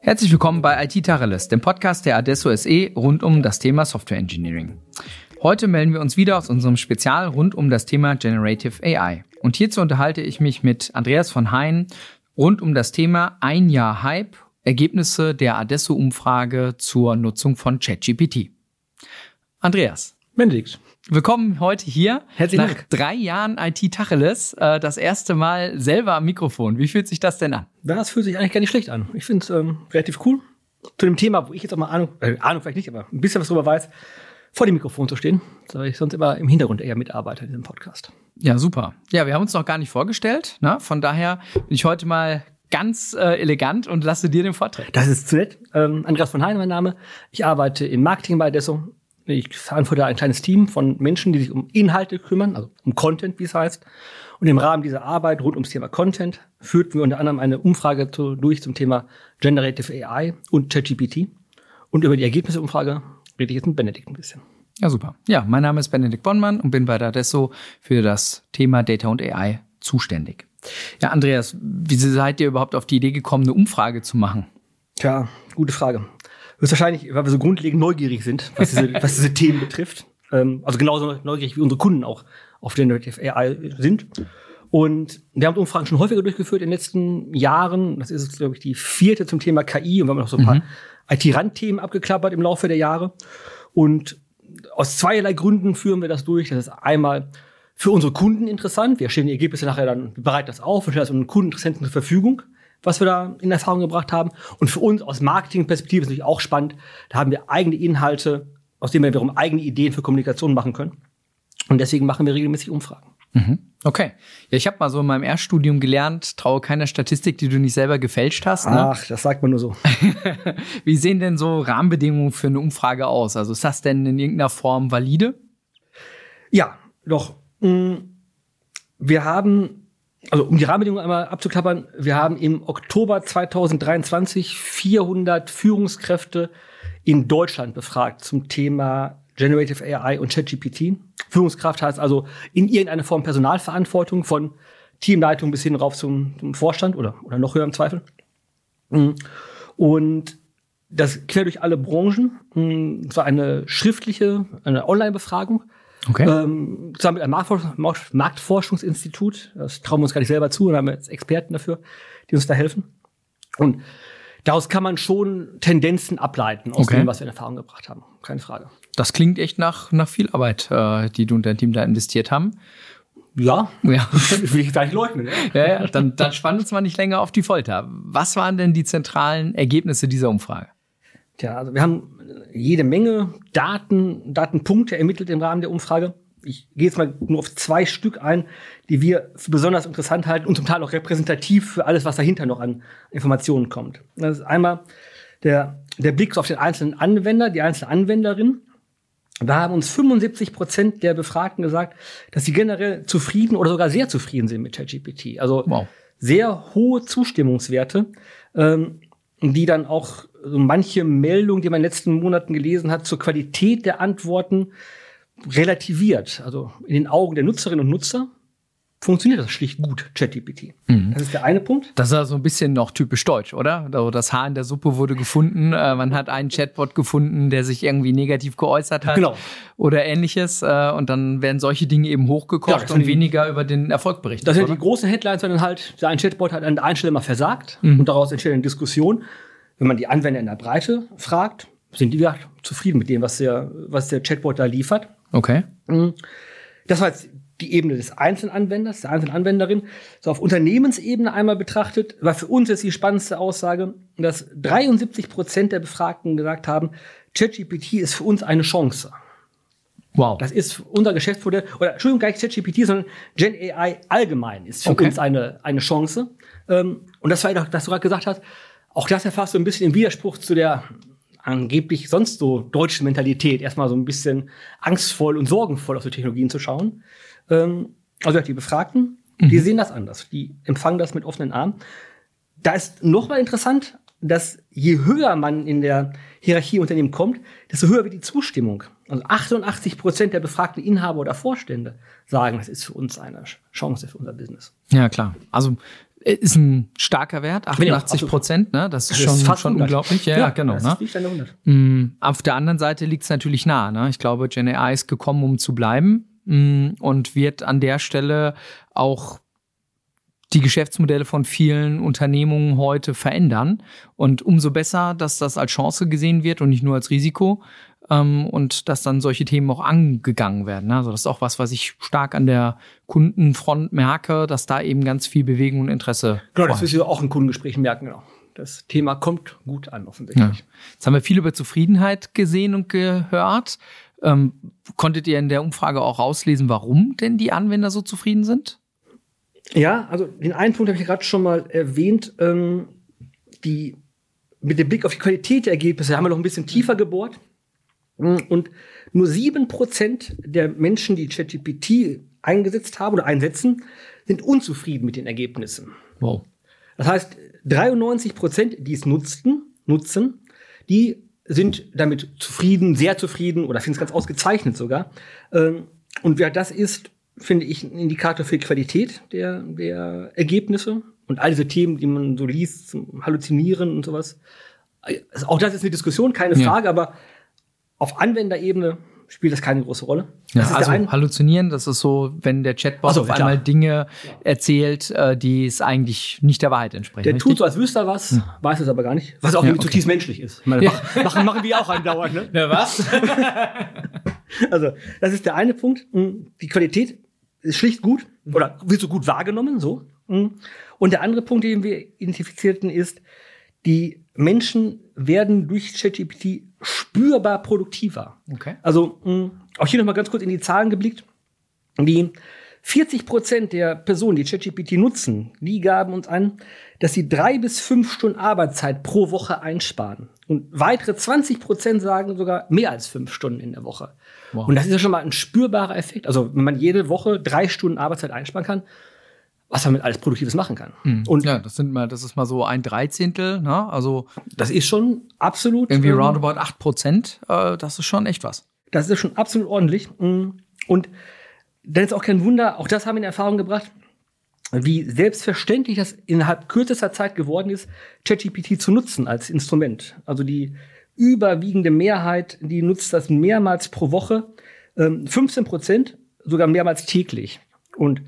Herzlich willkommen bei IT Tacheles, dem Podcast der Adesso SE rund um das Thema Software Engineering. Heute melden wir uns wieder aus unserem Spezial rund um das Thema Generative AI. Und hierzu unterhalte ich mich mit Andreas von Hein rund um das Thema Ein Jahr Hype, Ergebnisse der Adesso-Umfrage zur Nutzung von ChatGPT. Andreas. Benedikt. Willkommen heute hier. Herzlichen Nach drei Jahren IT Tacheles, äh, das erste Mal selber am Mikrofon. Wie fühlt sich das denn an? Das fühlt sich eigentlich gar nicht schlecht an. Ich finde es ähm, relativ cool. Zu dem Thema, wo ich jetzt auch mal Ahnung, äh, Ahnung vielleicht nicht, aber ein bisschen was drüber weiß, vor dem Mikrofon zu stehen, weil ich sonst immer im Hintergrund eher mitarbeite in diesem Podcast. Ja, super. Ja, wir haben uns noch gar nicht vorgestellt. Ne? Von daher bin ich heute mal ganz äh, elegant und lasse dir den Vortrag. Das ist zu nett. Ähm, Andreas von Hein, mein Name. Ich arbeite im Marketing bei Adesso. Ich verantworte ein kleines Team von Menschen, die sich um Inhalte kümmern, also um Content, wie es heißt. Und im Rahmen dieser Arbeit rund ums Thema Content führten wir unter anderem eine Umfrage zu, durch zum Thema Generative AI und ChatGPT. Und über die Ergebnisse der Umfrage rede ich jetzt mit Benedikt ein bisschen. Ja, super. Ja, mein Name ist Benedikt Bonnmann und bin bei der Adesso für das Thema Data und AI zuständig. Ja, Andreas, wie seid ihr überhaupt auf die Idee gekommen, eine Umfrage zu machen? Tja, gute Frage. Höchstwahrscheinlich, weil wir so grundlegend neugierig sind, was diese, was diese Themen betrifft. Ähm, also genauso neugierig wie unsere Kunden auch auf Generative AI sind. Und wir haben Umfragen schon häufiger durchgeführt in den letzten Jahren. Das ist, glaube ich, die vierte zum Thema KI. Und wir haben noch so ein paar mhm. IT-Randthemen abgeklappert im Laufe der Jahre. Und aus zweierlei Gründen führen wir das durch. Das ist einmal für unsere Kunden interessant. Wir stellen die Ergebnisse nachher dann bereit das auf und stellen das unseren Kundeninteressenten zur Verfügung was wir da in Erfahrung gebracht haben. Und für uns aus Marketingperspektive ist natürlich auch spannend. Da haben wir eigene Inhalte, aus denen wir wiederum eigene Ideen für Kommunikation machen können. Und deswegen machen wir regelmäßig Umfragen. Mhm. Okay. Ja, ich habe mal so in meinem Erststudium gelernt, traue keiner Statistik, die du nicht selber gefälscht hast. Ne? Ach, das sagt man nur so. Wie sehen denn so Rahmenbedingungen für eine Umfrage aus? Also ist das denn in irgendeiner Form valide? Ja, doch. Mm, wir haben also um die Rahmenbedingungen einmal abzuklappern, wir haben im Oktober 2023 400 Führungskräfte in Deutschland befragt zum Thema Generative AI und ChatGPT. Führungskraft heißt also in irgendeiner Form Personalverantwortung von Teamleitung bis hin rauf zum, zum Vorstand oder, oder noch höher im Zweifel. Mhm. Und das quer durch alle Branchen. Mhm. Es war eine schriftliche, eine Online-Befragung Okay. Ähm, zusammen mit einem Marktforschungs Marktforschungsinstitut. Das trauen wir uns gar nicht selber zu und haben jetzt Experten dafür, die uns da helfen. Und daraus kann man schon Tendenzen ableiten aus okay. dem, was wir in Erfahrung gebracht haben. Keine Frage. Das klingt echt nach, nach viel Arbeit, äh, die du und dein Team da investiert haben. Ja, ja. will ich gar nicht leugnen. Ja, ja, dann, dann spann uns mal nicht länger auf die Folter. Was waren denn die zentralen Ergebnisse dieser Umfrage? Tja, also wir haben jede Menge Daten, Datenpunkte ermittelt im Rahmen der Umfrage. Ich gehe jetzt mal nur auf zwei Stück ein, die wir für besonders interessant halten und zum Teil auch repräsentativ für alles, was dahinter noch an Informationen kommt. Das ist einmal der, der Blick auf den einzelnen Anwender, die einzelne Anwenderin. Da haben uns 75 Prozent der Befragten gesagt, dass sie generell zufrieden oder sogar sehr zufrieden sind mit ChatGPT. Also wow. sehr hohe Zustimmungswerte, ähm, die dann auch so manche Meldung, die man in den letzten Monaten gelesen hat, zur Qualität der Antworten relativiert. Also in den Augen der Nutzerinnen und Nutzer funktioniert das schlicht gut, ChatGPT. Mhm. Das ist der eine Punkt. Das ist ja so ein bisschen noch typisch deutsch, oder? Also das Haar in der Suppe wurde gefunden. Äh, man hat einen Chatbot gefunden, der sich irgendwie negativ geäußert hat. Genau. Oder ähnliches. Äh, und dann werden solche Dinge eben hochgekocht ja, und weniger über den Erfolg berichtet. Das sind oder? die großen Headlines, wenn dann halt ein Chatbot hat an der einen Stelle mal versagt mhm. und daraus entsteht eine Diskussion. Wenn man die Anwender in der Breite fragt, sind die ja zufrieden mit dem, was der, was der Chatbot da liefert. Okay. Mhm. Das war jetzt die Ebene des einzelnen Anwenders, der einzelnen Anwenderin. So auf Unternehmensebene einmal betrachtet, war für uns jetzt die spannendste Aussage, dass 73 Prozent der Befragten gesagt haben, ChatGPT ist für uns eine Chance. Wow. Das ist unser Geschäftsmodell, oder Entschuldigung, gar nicht ChatGPT, sondern Gen AI allgemein ist für okay. uns eine, eine Chance. Ähm, und das war ja, dass du gerade gesagt hast, auch das erfasst so ein bisschen im Widerspruch zu der angeblich sonst so deutschen Mentalität, erstmal so ein bisschen angstvoll und sorgenvoll auf die Technologien zu schauen. Ähm, also die Befragten, mhm. die sehen das anders, die empfangen das mit offenen Armen. Da ist nochmal interessant, dass je höher man in der Hierarchie Unternehmen kommt, desto höher wird die Zustimmung. Also 88 Prozent der befragten Inhaber oder Vorstände sagen, das ist für uns eine Chance für unser Business. Ja, klar. Also Ist ein starker Wert, 88 Prozent, ne? Das ist schon, fast schon 100. unglaublich. Ja, ja genau. Das Ne? der 100. Mm, Auf der anderen Seite liegt es natürlich nah. Ne? Ich glaube, Gen AI ist gekommen, um zu bleiben mm, und wird an der Stelle auch die Geschäftsmodelle von vielen Unternehmungen heute verändern. Und umso besser, dass das als Chance gesehen wird und nicht nur als Risiko. Ähm, und dass dann solche Themen auch angegangen werden. ne? Also das ist auch was, was ich stark an der Kundenfront merke, dass da eben ganz viel Bewegung und Interesse Genau, das wirst du auch in Kundengesprächen merken, genau. Das Thema kommt gut an, offensichtlich. Ja. Jetzt haben wir viel über Zufriedenheit gesehen und gehört. Ähm, konntet ihr in der Umfrage auch rauslesen, warum denn die Anwender so zufrieden sind? Ja, also den einen Punkt habe ich gerade schon mal erwähnt. Ähm, die, mit dem Blick auf die Qualität der Ergebnisse haben wir noch ein bisschen tiefer gebohrt. Mm, Und nur sieben Prozent der Menschen, die ChatGPT eingesetzt haben oder einsetzen, sind unzufrieden mit den Ergebnissen. Wow. Das heißt, 93 Prozent, die es nutzten, nutzen, die sind damit zufrieden, sehr zufrieden oder finden es ganz ausgezeichnet sogar. Ähm, Und wer das ist, finde ich, ein Indikator für die Qualität der, der Ergebnisse und all diese Themen, die man so liest, zum Halluzinieren und sowas. Also auch das ist eine Diskussion, keine Ja. Frage, aber auf Anwenderebene spielt das keine große Rolle. Ja, Das ist also halluzinieren, das ist so, wenn der Chatbot so, auf ja, einmal klar. Dinge erzählt, äh, die es eigentlich nicht der Wahrheit entsprechen. Der richtig? tut so, als wüsste er was, weiß es aber gar nicht. Was auch Ja, okay. zutiefst menschlich ist. Ich meine, mach- machen, machen wir auch andauernd, ne? Na was? Also, das ist der eine Punkt. Mm, Die Qualität ist schlicht gut oder wird so gut wahrgenommen, so. Mm. Und der andere Punkt, den wir identifizierten, ist, die Menschen werden durch ChatGPT spürbar produktiver. Okay. Also, mh, auch hier nochmal ganz kurz in die Zahlen geblickt. Die 40 Prozent der Personen, die ChatGPT nutzen, die gaben uns an, dass sie drei bis fünf Stunden Arbeitszeit pro Woche einsparen. Und weitere 20 Prozent sagen sogar mehr als fünf Stunden in der Woche. Wow. Und das ist ja schon mal ein spürbarer Effekt. Also, wenn man jede Woche drei Stunden Arbeitszeit einsparen kann, was man mit alles Produktives machen kann. Und ja, das sind mal, das ist mal so ein Dreizehntel, ne? Also das ist schon absolut. irgendwie ähm, roundabout acht Prozent. Äh, das ist schon echt was. Das ist schon absolut ordentlich. Mm. Und dann ist auch kein Wunder, auch das haben wir in Erfahrung gebracht, wie selbstverständlich das innerhalb kürzester Zeit geworden ist, ChatGPT zu nutzen als Instrument. Also die überwiegende Mehrheit, die nutzt das mehrmals pro Woche, ähm, 15 Prozent sogar mehrmals täglich. Und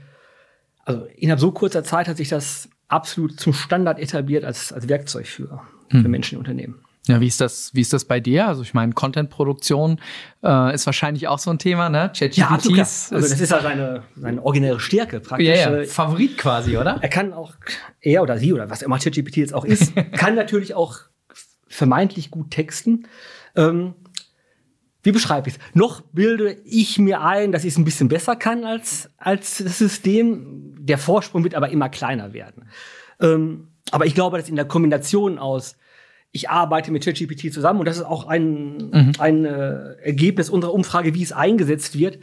also innerhalb so kurzer Zeit hat sich das absolut zum Standard etabliert als, als Werkzeug für, für Menschen in Unternehmen. Ja, wie ist das, wie ist das bei dir? Also ich meine, Content-Produktion äh, ist wahrscheinlich auch so ein Thema, ne? ChatGPT klar. ist, Also das ist ja seine, seine originäre Stärke praktisch. ja, ja, Äh, Favorit quasi, oder? Er kann auch, er oder sie oder was immer ChatGPT jetzt auch ist, kann natürlich auch vermeintlich gut texten. Ähm, wie beschreibe ich es? Noch bilde ich mir ein, dass ich es ein bisschen besser kann als, als das System. Der Vorsprung wird aber immer kleiner werden. Ähm, aber ich glaube, dass in der Kombination aus ich arbeite mit ChatGPT zusammen und das ist auch ein, ein äh, Ergebnis unserer Umfrage, wie es eingesetzt wird.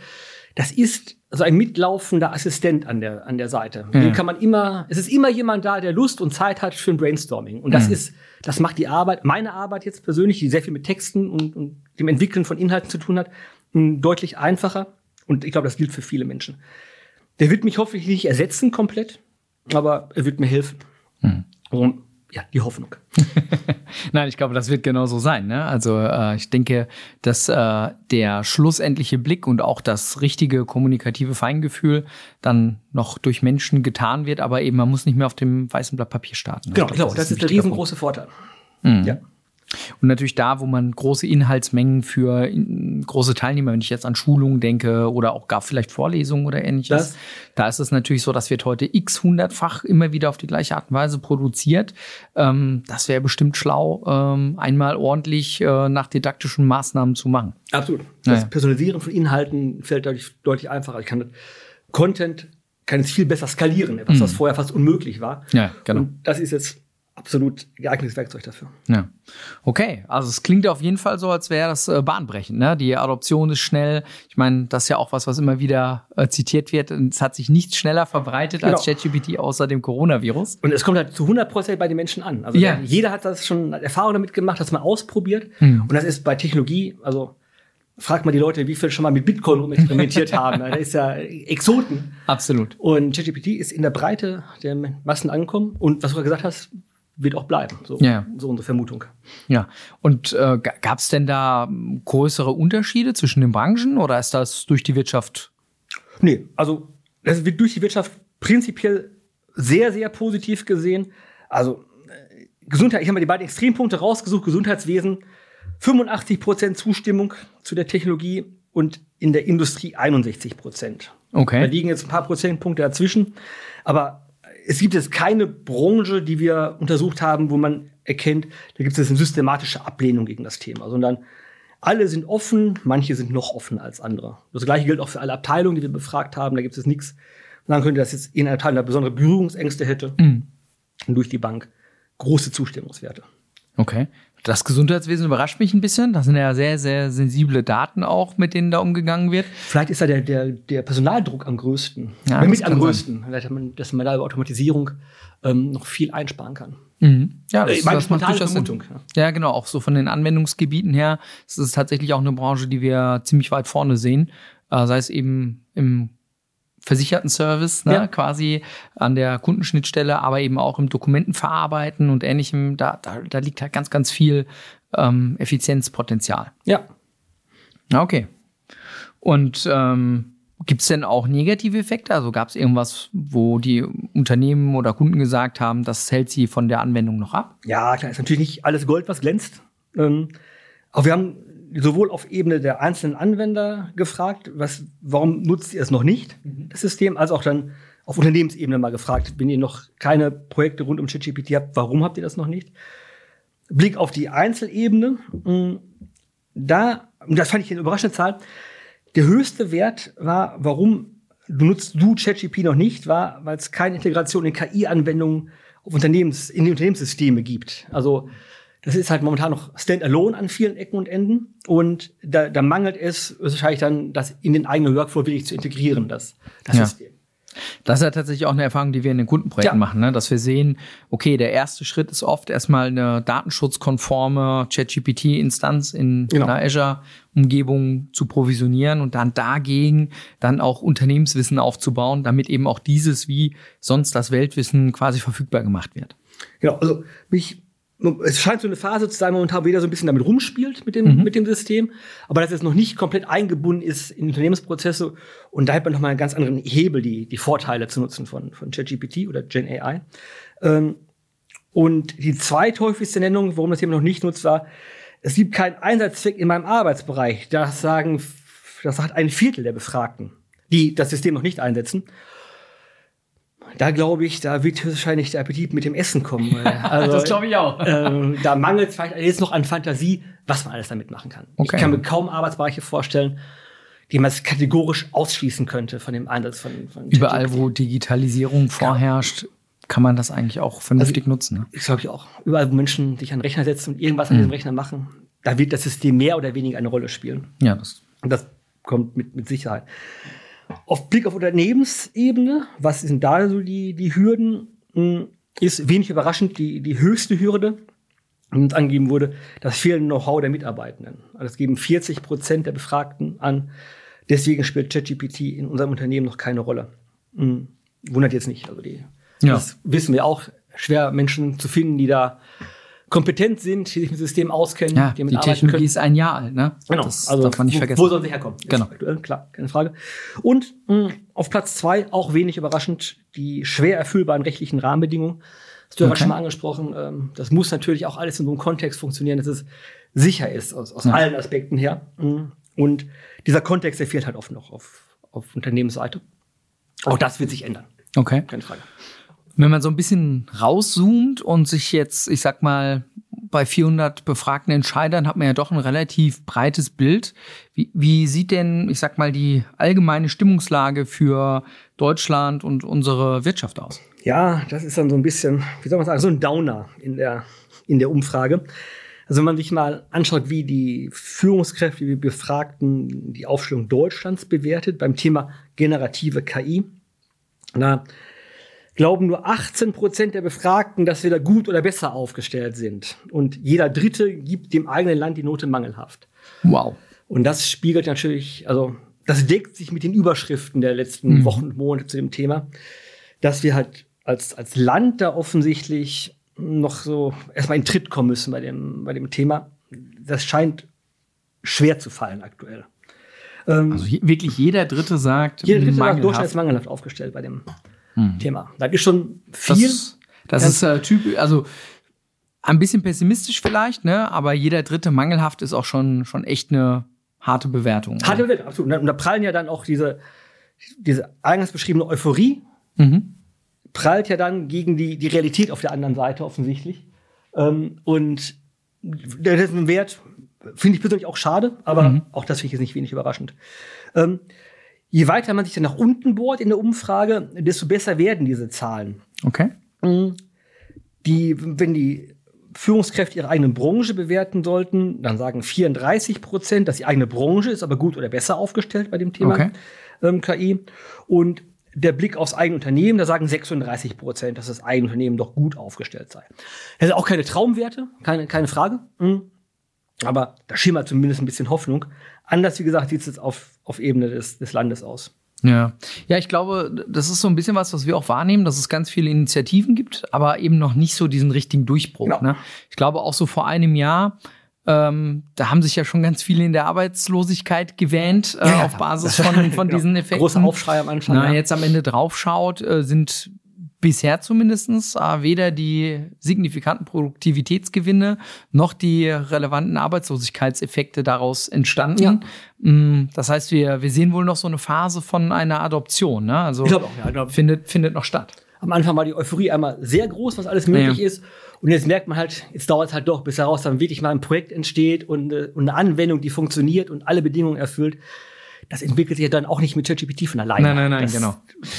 Das ist so ein mitlaufender Assistent an der, an der Seite. Ja. Den kann man immer, es ist immer jemand da, der Lust und Zeit hat für ein Brainstorming. Und das ist, das macht die Arbeit, meine Arbeit jetzt persönlich, die sehr viel mit Texten und, und dem Entwickeln von Inhalten zu tun hat, deutlich einfacher. Und ich glaube, das gilt für viele Menschen. Der wird mich hoffentlich nicht ersetzen komplett, aber er wird mir helfen. Und ja, die Hoffnung. Nein, ich glaube, das wird genauso sein. Ne? Also äh, ich denke, dass äh, der schlussendliche Blick und auch das richtige kommunikative Feingefühl dann noch durch Menschen getan wird, aber eben man muss nicht mehr auf dem weißen Blatt Papier starten. Genau, Ich genau. glaub, Das, ein ist der riesengroße Vorteil. Punkt. Ja. Mhm. Und natürlich da, wo man große Inhaltsmengen für in, große Teilnehmer, wenn ich jetzt an Schulungen denke oder auch gar vielleicht Vorlesungen oder ähnliches, Das- da ist es natürlich so, dass wird heute x hundertfach immer wieder auf die gleiche Art und Weise produziert. Ähm, das wäre bestimmt schlau, ähm, einmal ordentlich äh, nach didaktischen Maßnahmen zu machen. Absolut. Das. Personalisieren von Inhalten fällt deutlich, deutlich einfacher. Ich kann das Content kann es viel besser skalieren, etwas, was vorher fast unmöglich war. Mhm. Ja, genau. Und das ist jetzt absolut geeignetes Werkzeug dafür. Ja. Okay, also es klingt auf jeden Fall so, als wäre das äh, bahnbrechend. Ne? Die Adoption ist schnell. Ich meine, das ist ja auch was, was immer wieder äh, zitiert wird. Und es hat sich nicht schneller verbreitet als Genau. ChatGPT außer dem Coronavirus. Und es kommt halt zu 100 Prozent bei den Menschen an. Also Ja. der- jeder hat das schon Erfahrung damit gemacht, das mal ausprobiert. Mhm. Und das ist bei Technologie, also fragt mal die Leute, wie viel schon mal mit Bitcoin rumexperimentiert haben. Da ist ja Exoten. Absolut. Und ChatGPT ist in der Breite der Massen angekommen. Und was du gerade gesagt hast, wird auch bleiben. So, Ja. so unsere Vermutung. Ja. Und äh, gab es denn da ähm, größere Unterschiede zwischen den Branchen oder ist das durch die Wirtschaft? Nee, also das wird durch die Wirtschaft prinzipiell sehr, sehr positiv gesehen. Also äh, Gesundheit, ich habe mal die beiden Extrempunkte rausgesucht, Gesundheitswesen, 85% Zustimmung zu der Technologie und in der Industrie 61 Prozent. Da Okay. liegen jetzt ein paar Prozentpunkte dazwischen. Aber es gibt jetzt keine Branche, die wir untersucht haben, wo man erkennt, da gibt es eine systematische Ablehnung gegen das Thema, sondern alle sind offen, manche sind noch offener als andere. Das gleiche gilt auch für alle Abteilungen, die wir befragt haben. Da gibt es nichts, man sagen könnte, dass jetzt in einer Abteilung besondere Berührungsängste hätte. Mhm. Und durch die Bank große Zustimmungswerte. Okay. Das Gesundheitswesen überrascht mich ein bisschen. Das sind ja sehr, sehr sensible Daten auch, mit denen da umgegangen wird. Vielleicht ist da der, der, der Personaldruck am größten. Ja, das mit am sein. größten. Vielleicht, hat man, dass man da über Automatisierung ähm, noch viel einsparen kann. Mhm. Ja, Äh, meine macht spontane. Vermutung, Ja, genau. Auch so von den Anwendungsgebieten her. Es ist tatsächlich auch eine Branche, die wir ziemlich weit vorne sehen. Äh, sei es eben im versicherten Service, ne, Ja. quasi an der Kundenschnittstelle, aber eben auch im Dokumentenverarbeiten und ähnlichem. Da, da, da liegt halt ganz, ganz viel ähm, Effizienzpotenzial. Ja. Ja, Okay. Und ähm, gibt es denn auch negative Effekte? Also gab es irgendwas, wo die Unternehmen oder Kunden gesagt haben, das hält sie von der Anwendung noch ab? Ja, klar, ist natürlich nicht alles Gold, was glänzt. Ähm, aber wir haben sowohl auf Ebene der einzelnen Anwender gefragt, was, warum nutzt ihr es noch nicht, das System, als auch dann auf Unternehmensebene mal gefragt, wenn ihr noch keine Projekte rund um ChatGPT habt, warum habt ihr das noch nicht? Blick auf die Einzelebene, mh, da, und das fand ich eine überraschende Zahl, der höchste Wert war, warum du nutzt du ChatGPT noch nicht, war, weil es keine Integration in KI-Anwendungen auf Unternehmens, in die Unternehmenssysteme gibt. Also das ist halt momentan noch standalone an vielen Ecken und Enden. Und da, da mangelt es wahrscheinlich dann, das in den eigenen Workflow wirklich zu integrieren, das, das Ja. System. Das ist ja tatsächlich auch eine Erfahrung, die wir in den Kundenprojekten Ja. machen, ne? dass wir sehen, okay, der erste Schritt ist oft erstmal eine datenschutzkonforme ChatGPT-Instanz in Genau. einer Azure-Umgebung zu provisionieren und dann dagegen dann auch Unternehmenswissen aufzubauen, damit eben auch dieses wie sonst das Weltwissen quasi verfügbar gemacht wird. Genau, also mich, es scheint so eine Phase zu sein, momentan, wo jeder so ein bisschen damit rumspielt mit dem, mit dem System, aber dass es noch nicht komplett eingebunden ist in Unternehmensprozesse und da hat man nochmal einen ganz anderen Hebel, die, die Vorteile zu nutzen von, von ChatGPT oder Gen AI. Ähm, und die zweithäufigste Nennung, warum das jemand noch nicht nutzt, war, es gibt keinen Einsatzzweck in meinem Arbeitsbereich. Das sagen, das sagt ein Viertel der Befragten, die das System noch nicht einsetzen. Da glaube ich, da wird wahrscheinlich der Appetit mit dem Essen kommen. Also, ich auch. ähm, da mangelt es vielleicht jetzt noch an Fantasie, was man alles damit machen kann. Okay. Ich kann mir kaum Arbeitsbereiche vorstellen, die man kategorisch ausschließen könnte von dem Einsatz von, von Überall, wo Digitalisierung vorherrscht, kann man das eigentlich auch vernünftig nutzen. Ne? Ich glaube ich auch. Überall, wo Menschen sich an den Rechner setzen und irgendwas an diesem Rechner machen, da wird das System mehr oder weniger eine Rolle spielen. Ja, das Und das kommt mit, mit Sicherheit. Auf Blick auf Unternehmensebene, was sind da so die, die Hürden? Hm, Ist wenig überraschend die, die höchste Hürde, uns angegeben wurde, das fehlende Know-how der Mitarbeitenden. Also das geben 40 Prozent der Befragten an. Deswegen spielt ChatGPT in unserem Unternehmen noch keine Rolle. Hm, Wundert jetzt nicht. Also die, Ja. das wissen wir auch. Schwer Menschen zu finden, die da kompetent sind, die sich mit dem System auskennen, ja, damit die arbeiten Technologie können. ist ein Jahr alt, ne? Genau, Das also darf man nicht wo, vergessen. Wo soll sie herkommen? Genau. Aktuell, klar, keine Frage. Und mh, auf Platz zwei, auch wenig überraschend, die schwer erfüllbaren rechtlichen Rahmenbedingungen. Hast du ja Okay. schon mal angesprochen. Ähm, das muss natürlich auch alles in so einem Kontext funktionieren, dass es sicher ist, aus, aus Ja. allen Aspekten her. Mhm. Und dieser Kontext, der fehlt halt oft noch auf, auf Unternehmensseite. Auch das wird sich ändern, Okay. keine Frage. Wenn man so ein bisschen rauszoomt und sich jetzt, ich sag mal, bei 400 befragten Entscheidern hat man ja doch ein relativ breites Bild. Wie, wie sieht denn, ich sag mal, die allgemeine Stimmungslage für Deutschland und unsere Wirtschaft aus? Ja, das ist dann so ein bisschen, wie soll man sagen, so ein Downer in der, in der Umfrage. Also wenn man sich mal anschaut, wie die Führungskräfte, die Befragten die Aufstellung Deutschlands bewertet beim Thema generative KI, da glauben nur 18 Prozent der Befragten, dass wir da gut oder besser aufgestellt sind. Und jeder Dritte gibt dem eigenen Land die Note mangelhaft. Wow. Und das spiegelt natürlich, also das deckt sich mit den Überschriften der letzten Mhm. Wochen und Monate zu dem Thema, dass wir halt als, als Land da offensichtlich noch so erstmal in Tritt kommen müssen bei dem, bei dem Thema. Das scheint schwer zu fallen aktuell. Ähm, Also wirklich jeder Dritte sagt, jeder dritte mangelhaft. durchschnittsmangelhaft aufgestellt bei dem Hm. Thema. Das ist schon Das, viel. das Ganz- ist äh, typisch, also ein bisschen pessimistisch vielleicht, ne? Aber jeder Dritte mangelhaft ist auch schon, schon echt eine harte Bewertung. Harte Welt, absolut. Und da- Und da prallen ja dann auch diese, diese eingangs beschriebene Euphorie, Mhm. prallt ja dann gegen die, die Realität auf der anderen Seite offensichtlich. Ähm, und der ist ein Wert, finde ich persönlich auch schade, aber Mhm. auch das finde ich jetzt nicht wenig überraschend. Ähm, je weiter man sich dann nach unten bohrt in der Umfrage, desto besser werden diese Zahlen. Okay. Mhm. Die, wenn die Führungskräfte ihre eigene Branche bewerten sollten, dann sagen 34 Prozent, dass die eigene Branche ist aber gut oder besser aufgestellt bei dem Thema Okay. ähm, KI. Und der Blick aufs eigene Unternehmen, da sagen 36 Prozent, dass das eigene Unternehmen doch gut aufgestellt sei. Das sind auch keine Traumwerte, keine, keine Frage. Mhm. Aber da schimmert zumindest ein bisschen Hoffnung. Anders, wie gesagt, sieht es jetzt auf, auf Ebene des, des Landes aus. Ja. Ja, ich glaube, das ist so ein bisschen was, was wir auch wahrnehmen, dass es ganz viele Initiativen gibt, aber eben noch nicht so diesen richtigen Durchbruch. Genau. Ne? Ich glaube auch so vor einem Jahr, ähm, da haben sich ja schon ganz viele in der Arbeitslosigkeit gewähnt äh, Ja, auf Basis von, von genau. diesen Effekten. Großer Aufschrei am Anfang. Na, ja. jetzt am Ende draufschaut, äh, sind bisher zumindestens äh, weder die signifikanten Produktivitätsgewinne noch die relevanten Arbeitslosigkeitseffekte daraus entstanden. Ja. Mm, Das heißt, wir, wir sehen wohl noch so eine Phase von einer Adoption. Ne? Also Ich auch, ja. Ich glaub, findet, findet noch statt. am Anfang war die Euphorie einmal sehr groß, was alles möglich Ja. ist. Und jetzt merkt man halt, jetzt dauert es halt doch, bis daraus dann wirklich mal ein Projekt entsteht und, äh, und eine Anwendung, die funktioniert und alle Bedingungen erfüllt. Das entwickelt sich ja dann auch nicht mit ChatGPT von alleine. Nein, nein, nein, das, genau.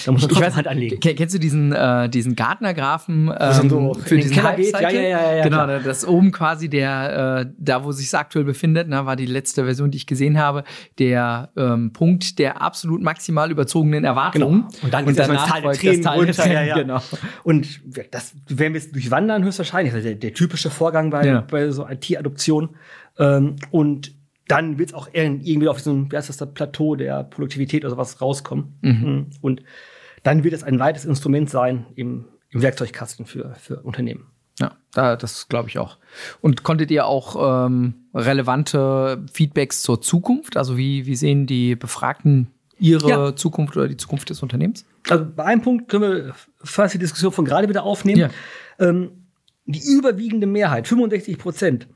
Da muss man Ich weiß, Hand anlegen. ke- kennst du diesen, äh, diesen Gartner-Graphen dann ähm, so für diesen Keller geht? Ja, ja, ja, ja, Genau, klar. das oben quasi der, äh, da wo sich aktuell befindet, ne, war die letzte Version, die ich gesehen habe, der ähm, Punkt der absolut maximal überzogenen Erwartungen. Genau. Und dann geht's erstmal ins Tal der Tränen das Tal runter, ja, ja. Genau. Und das werden wir jetzt durchwandern höchstwahrscheinlich. Also der, der typische Vorgang bei, Ja. bei so IT-Adoption. Ähm, und dann wird es auch irgendwie auf ein, wie heißt das, das Plateau der Produktivität oder sowas rauskommen. Mhm. Und dann wird es ein weites Instrument sein im, im Werkzeugkasten für, für Unternehmen. Ja, da, das glaube ich auch. Und konntet ihr auch ähm, relevante Feedbacks zur Zukunft? Also wie, wie sehen die Befragten ihre Ja. Zukunft oder die Zukunft des Unternehmens? Also bei einem Punkt können wir fast die Diskussion von gerade wieder aufnehmen. Ja. Ähm, die überwiegende Mehrheit, 65 Prozent,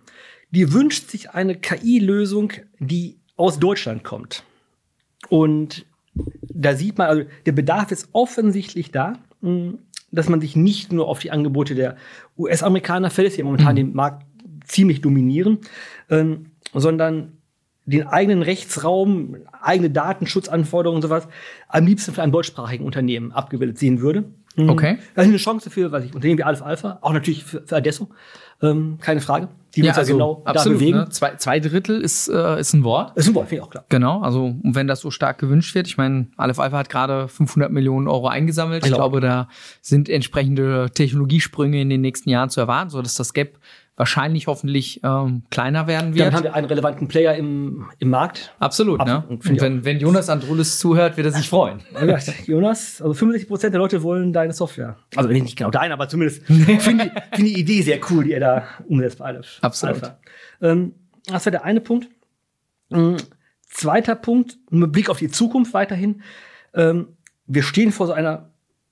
die wünscht sich eine KI-Lösung, die aus Deutschland kommt. Und da sieht man, also der Bedarf ist offensichtlich da, mh, dass man sich nicht nur auf die Angebote der US-Amerikaner verlässt, die momentan den Markt ziemlich dominieren, ähm, sondern den eigenen Rechtsraum, eigene Datenschutzanforderungen und sowas am liebsten für einem deutschsprachigen Unternehmen abgebildet sehen würde. Mhm. Okay. Das ist eine Chance für, weiß ich, Unternehmen wie Alpha Alpha, auch natürlich für, für Adesso, ähm, keine Frage. Die uns ja genau da bewegen. Ne? Zwei, zwei Drittel ist, äh, ist ein Wort. Ist ein Wort, finde ich auch klar. Genau, also und wenn das so stark gewünscht wird, ich meine, Aleph Alpha hat gerade 500 Millionen Euro eingesammelt. Ich Genau. glaube, da sind entsprechende Technologiesprünge in den nächsten Jahren zu erwarten, so dass das Gap wahrscheinlich hoffentlich ähm, kleiner werden wird. Dann haben wir einen relevanten Player im, im Markt. Absolut, ne? Absolut, Und wenn, wenn Jonas Andrulis zuhört, wird er sich freuen. Jonas, also 65 Prozent der Leute wollen deine Software. Also nicht genau deine, aber zumindest finde ich finde die Idee sehr cool, die er da umsetzt bei Aleph. Absolut. Alpha. Ähm, das war der eine Punkt. Ähm, zweiter Punkt, mit Blick auf die Zukunft weiterhin. Ähm, wir stehen vor so einer,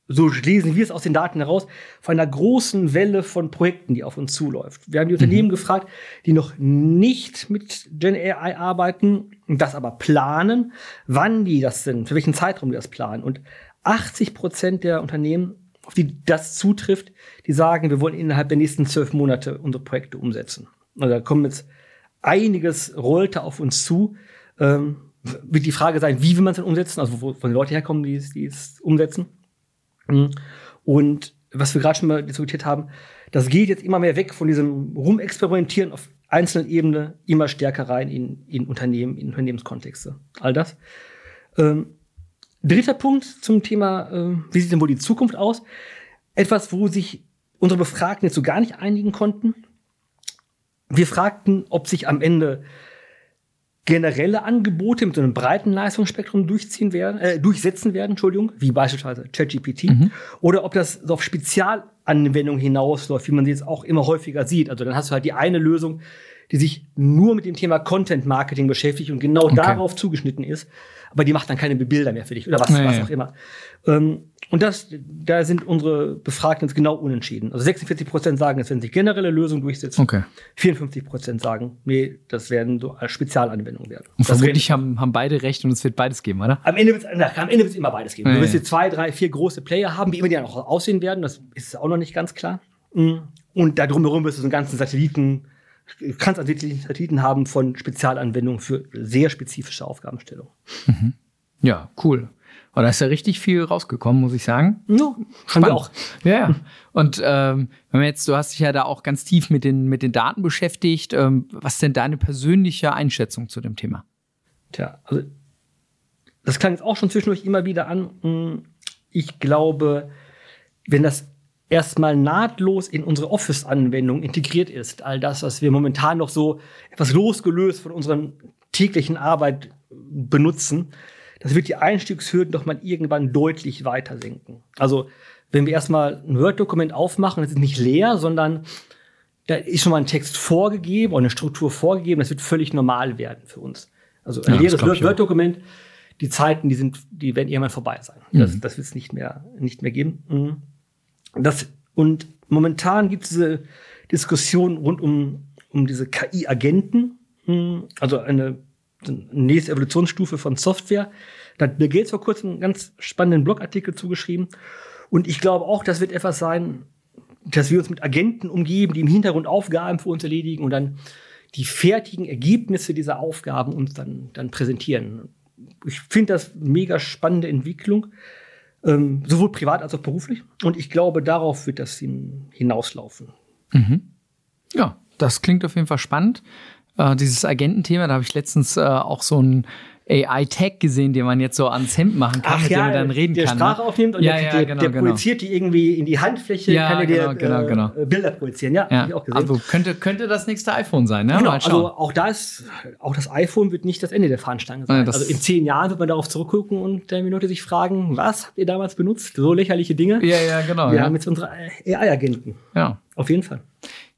so lesen wir es aus den Daten heraus, vor einer großen Welle von Projekten, die auf uns zuläuft. Wir haben die Unternehmen gefragt, die noch nicht mit Gen AI arbeiten, das aber planen, wann die das sind, für welchen Zeitraum die das planen. Und 80 Prozent der Unternehmen, auf die das zutrifft, die sagen, wir wollen innerhalb der nächsten zwölf Monate unsere Projekte umsetzen. Also da kommen jetzt einiges rollte auf uns zu. Ähm, wird die Frage sein, wie will man es denn umsetzen? Also wo von den Leuten herkommen, die die es umsetzen. Mhm. Und was wir gerade schon mal diskutiert haben, das geht jetzt immer mehr weg von diesem Rumexperimentieren auf einzelnen Ebene immer stärker rein in, in Unternehmen, in Unternehmenskontexte. All das. Ähm, dritter Punkt zum Thema, äh, wie sieht denn wohl die Zukunft aus? Etwas, wo sich unsere Befragten jetzt so gar nicht einigen konnten. Wir fragten, ob sich am Ende generelle Angebote mit so einem breiten Leistungsspektrum durchziehen werden, äh, durchsetzen werden, Entschuldigung, wie beispielsweise ChatGPT, mhm. oder ob das so auf Spezialanwendungen hinausläuft, wie man sie jetzt auch immer häufiger sieht. Also dann hast du halt die eine Lösung, die sich nur mit dem Thema Content Marketing beschäftigt und genau okay. darauf zugeschnitten ist, aber die macht dann keine Bilder mehr für dich oder was, nee, was auch immer. Ähm, und das, da sind unsere Befragten jetzt genau unentschieden. Also 46 Prozent sagen, es werden sich generelle Lösungen durchsetzen. Okay. 54 Prozent sagen, nee, das werden so als Spezialanwendungen werden. Und vermutlich haben, haben beide recht und es wird beides geben, oder? Am Ende wird es immer beides geben. Ja, du wirst hier zwei, drei, vier große Player haben, wie immer die dann auch aussehen werden. Das ist auch noch nicht ganz klar. Mm. Und da drumherum wirst du so einen ganzen Satelliten, kannst Satelliten haben von Spezialanwendungen für sehr spezifische Aufgabenstellungen. Mhm. Ja, cool. Und da ist ja richtig viel rausgekommen, muss ich sagen. Ja, Spannend. auch. Ja, ja. Und ähm, wenn wir jetzt, du hast dich ja da auch ganz tief mit den, mit den Daten beschäftigt. Ähm, was ist denn deine persönliche Einschätzung zu dem Thema? Tja, also das klang jetzt auch schon zwischendurch immer wieder an. Hm, ich glaube, wenn das erstmal nahtlos in unsere Office-Anwendung integriert ist, all das, was wir momentan noch so etwas losgelöst von unserer täglichen Arbeit benutzen, das wird die Einstiegshürden doch mal irgendwann deutlich weiter senken. Also, wenn wir erstmal ein Word-Dokument aufmachen, das ist nicht leer, sondern da ist schon mal ein Text vorgegeben oder eine Struktur vorgegeben, das wird völlig normal werden für uns. Also ein ja, leeres Word-Dokument, die Zeiten, die sind, die werden irgendwann vorbei sein. Mhm. Das, das wird es nicht mehr, nicht mehr geben. Mhm. Das, und momentan gibt es diese Diskussion rund um, um diese KI-Agenten, mhm. also eine nächste Evolutionsstufe von Software. Da hat Bill Gates vor kurzem einen ganz spannenden Blogartikel zugeschrieben. Und ich glaube auch, das wird etwas sein, dass wir uns mit Agenten umgeben, die im Hintergrund Aufgaben für uns erledigen und dann die fertigen Ergebnisse dieser Aufgaben uns dann, dann präsentieren. Ich finde das mega spannende Entwicklung, ähm, sowohl privat als auch beruflich. Und ich glaube, darauf wird das hinauslaufen. Mhm. Ja, das klingt auf jeden Fall spannend. Äh, dieses Agententhema, da habe ich letztens äh, auch so ein AI-Tag gesehen, den man jetzt so ans Hemd machen kann, Ach mit ja, dem man dann reden der kann. Der Sprache ne? aufnimmt und ja, der, ja, der, genau, der genau. projiziert die irgendwie in die Handfläche, ja, kann er genau, dir genau, genau. Äh, Bilder projizieren. Ja, ja. ich auch gesehen. Also könnte, könnte das nächste iPhone sein, ne? Genau, also auch das, auch das iPhone wird nicht das Ende der Fahnenstange sein. also in zehn Jahren wird man darauf zurückgucken und dann Minute sich fragen, was habt ihr damals benutzt? So lächerliche Dinge. Ja, ja, genau. Wir haben jetzt unsere AI-Agenten. Ja. Auf jeden Fall.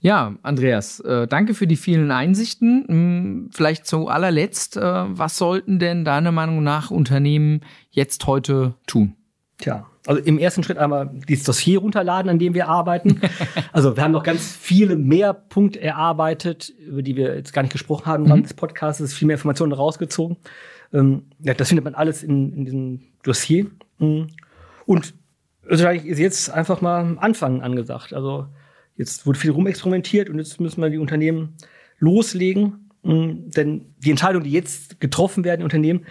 Ja, Andreas, äh, danke für die vielen Einsichten. Hm, vielleicht zu allerletzt, äh, was sollten denn deiner Meinung nach Unternehmen jetzt heute tun? Tja, also im ersten Schritt einmal dieses Dossier runterladen, an dem wir arbeiten. also wir haben noch ganz viele mehr Punkte erarbeitet, über die wir jetzt gar nicht gesprochen haben im mhm. des Podcasts. Es ist viel mehr Informationen rausgezogen. Ähm, ja, das findet man alles in, in diesem Dossier. Mhm. Und wahrscheinlich ist jetzt einfach mal Anfangen angesagt. Also Jetzt wurde viel rumexperimentiert und jetzt müssen wir die Unternehmen loslegen. Mm, denn die Entscheidungen, die jetzt getroffen werden in Unternehmen,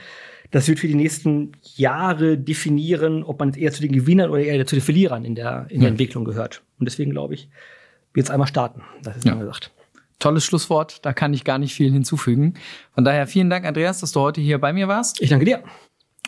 das wird für die nächsten Jahre definieren, ob man eher zu den Gewinnern oder eher zu den Verlierern in der, in der ja. Entwicklung gehört. Und deswegen glaube ich, jetzt einmal starten. Das ist ja. gesagt. Tolles Schlusswort, da kann ich gar nicht viel hinzufügen. Von daher vielen Dank, Andreas, dass du heute hier bei mir warst. Ich danke dir.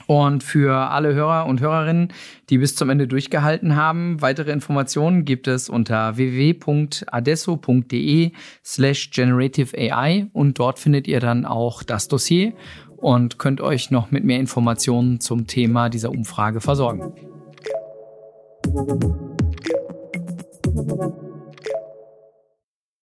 Und für alle Hörer und Hörerinnen, die bis zum Ende durchgehalten haben, weitere Informationen gibt es unter www.adesso.de slash generative AI und dort findet ihr dann auch das Dossier und könnt euch noch mit mehr Informationen zum Thema dieser Umfrage versorgen.